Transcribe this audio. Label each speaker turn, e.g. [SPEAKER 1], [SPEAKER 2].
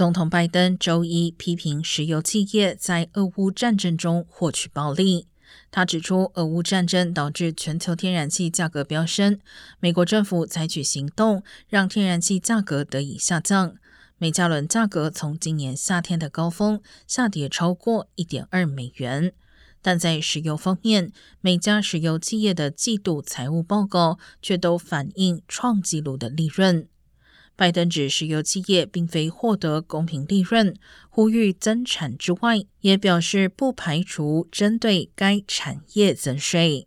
[SPEAKER 1] 总统拜登周一批评石油企业在俄乌战争中获取暴利。他指出，俄乌战争导致全球天然气价格飙升，美国政府采取行动让天然气价格得以下降。每加仑价格从今年夏天的高峰下跌超过一点二美元。但在石油方面，每家石油企业的季度财务报告却都反映创纪录的利润。拜登指石油企业并非获得公平利润，呼吁增产之外，也表示不排除针对该产业增税。